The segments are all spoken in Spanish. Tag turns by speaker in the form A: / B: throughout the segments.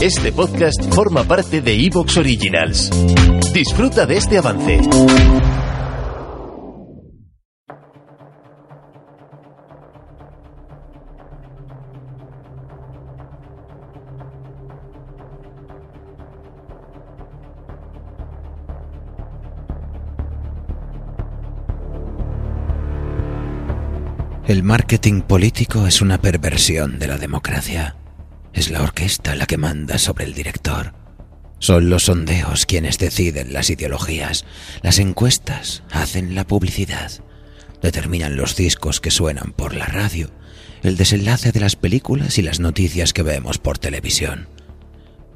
A: Este podcast forma parte de Evox Originals. Disfruta de este avance.
B: El marketing político es una perversión de la democracia. Es la orquesta la que manda sobre el director. Son los sondeos quienes deciden las ideologías. Las encuestas hacen la publicidad. Determinan los discos que suenan por la radio, el desenlace de las películas y las noticias que vemos por televisión.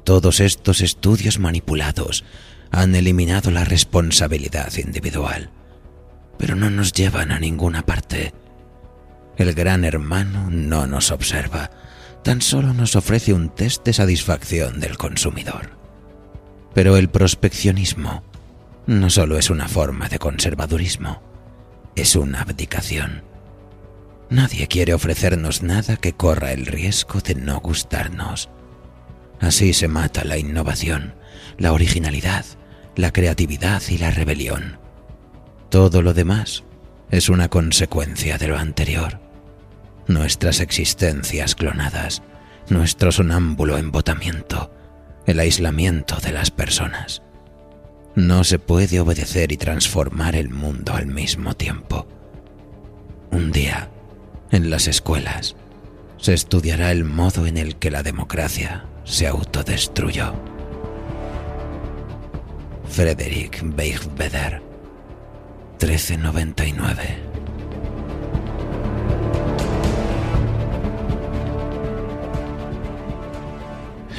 B: Todos estos estudios manipulados han eliminado la responsabilidad individual, pero no nos llevan a ninguna parte. El gran hermano no nos observa, tan solo nos ofrece un test de satisfacción del consumidor. Pero el prospeccionismo no solo es una forma de conservadurismo, es una abdicación. Nadie quiere ofrecernos nada que corra el riesgo de no gustarnos. Así se mata la innovación, la originalidad, la creatividad y la rebelión. Todo lo demás es una consecuencia de lo anterior nuestras existencias clonadas, nuestro sonámbulo embotamiento, el aislamiento de las personas. No se puede obedecer y transformar el mundo al mismo tiempo. Un día, en las escuelas, se estudiará el modo en el que la democracia se autodestruyó. Frederick Beigbeder, 1399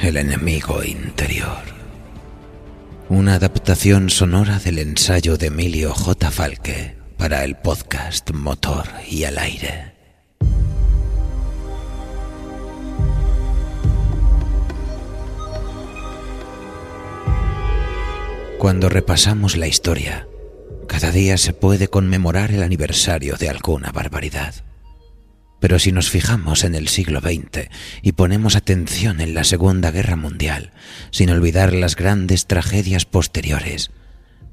B: El enemigo interior. Una adaptación sonora del ensayo de Emilio J. Falque para el podcast Motor y al aire. Cuando repasamos la historia, cada día se puede conmemorar el aniversario de alguna barbaridad. Pero si nos fijamos en el siglo XX y ponemos atención en la Segunda Guerra Mundial, sin olvidar las grandes tragedias posteriores,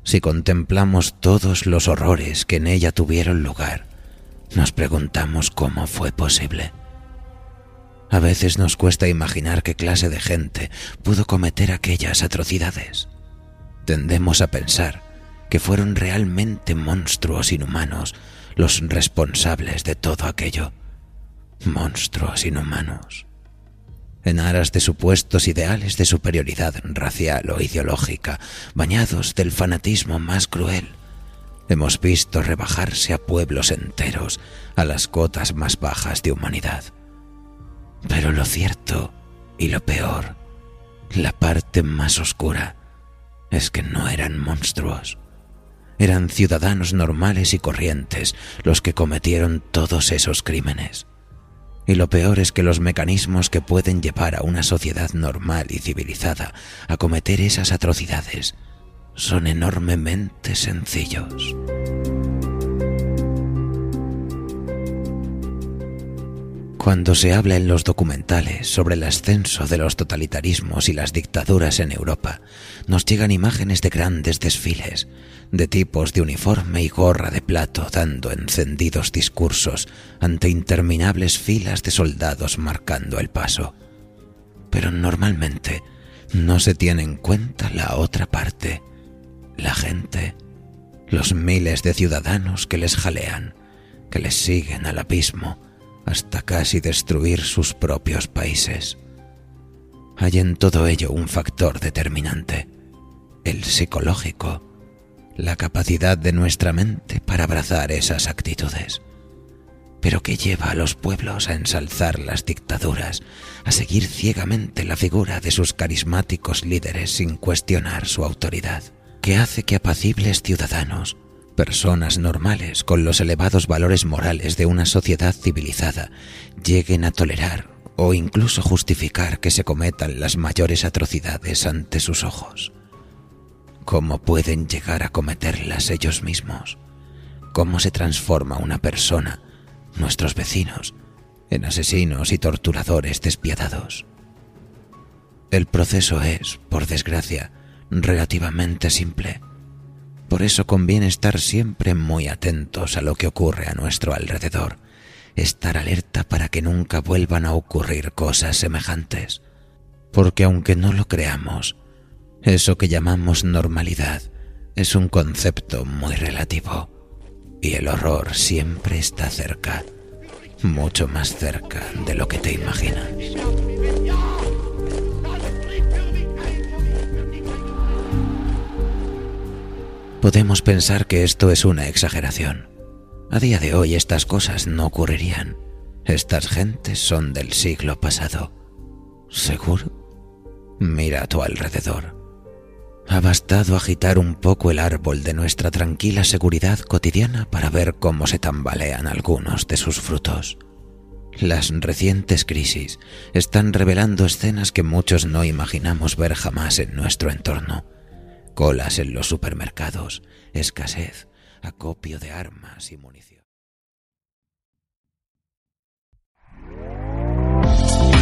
B: si contemplamos todos los horrores que en ella tuvieron lugar, nos preguntamos cómo fue posible. A veces nos cuesta imaginar qué clase de gente pudo cometer aquellas atrocidades. Tendemos a pensar que fueron realmente monstruos inhumanos los responsables de todo aquello monstruos inhumanos. En aras de supuestos ideales de superioridad racial o ideológica, bañados del fanatismo más cruel, hemos visto rebajarse a pueblos enteros a las cotas más bajas de humanidad. Pero lo cierto y lo peor, la parte más oscura, es que no eran monstruos. Eran ciudadanos normales y corrientes los que cometieron todos esos crímenes. Y lo peor es que los mecanismos que pueden llevar a una sociedad normal y civilizada a cometer esas atrocidades son enormemente sencillos. Cuando se habla en los documentales sobre el ascenso de los totalitarismos y las dictaduras en Europa, nos llegan imágenes de grandes desfiles, de tipos de uniforme y gorra de plato dando encendidos discursos ante interminables filas de soldados marcando el paso. Pero normalmente no se tiene en cuenta la otra parte, la gente, los miles de ciudadanos que les jalean, que les siguen al abismo, hasta casi destruir sus propios países. Hay en todo ello un factor determinante, el psicológico, la capacidad de nuestra mente para abrazar esas actitudes. pero que lleva a los pueblos a ensalzar las dictaduras, a seguir ciegamente la figura de sus carismáticos líderes sin cuestionar su autoridad, que hace que apacibles ciudadanos, personas normales con los elevados valores morales de una sociedad civilizada, lleguen a tolerar o incluso justificar que se cometan las mayores atrocidades ante sus ojos. ¿Cómo pueden llegar a cometerlas ellos mismos? ¿Cómo se transforma una persona nuestros vecinos, en asesinos y torturadores despiadados. El proceso es, por desgracia, relativamente simple. Por eso conviene estar siempre muy atentos a lo que ocurre a nuestro alrededor, estar alerta para que nunca vuelvan a ocurrir cosas semejantes. Porque aunque no lo creamos, eso que llamamos normalidad es un concepto muy relativo y el horror siempre está cerca, mucho más cerca de lo que te imaginas. Podemos pensar que esto es una exageración. A día de hoy estas cosas no ocurrirían. Estas gentes son del siglo pasado. ¿Seguro? Mira a tu alrededor. Ha bastado agitar un poco el árbol de nuestra tranquila seguridad cotidiana para ver cómo se tambalean algunos de sus frutos. Las recientes crisis están revelando escenas que muchos no imaginamos ver jamás en nuestro entorno. Colas en los supermercados, escasez, acopio de armas y munición.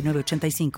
C: 906985.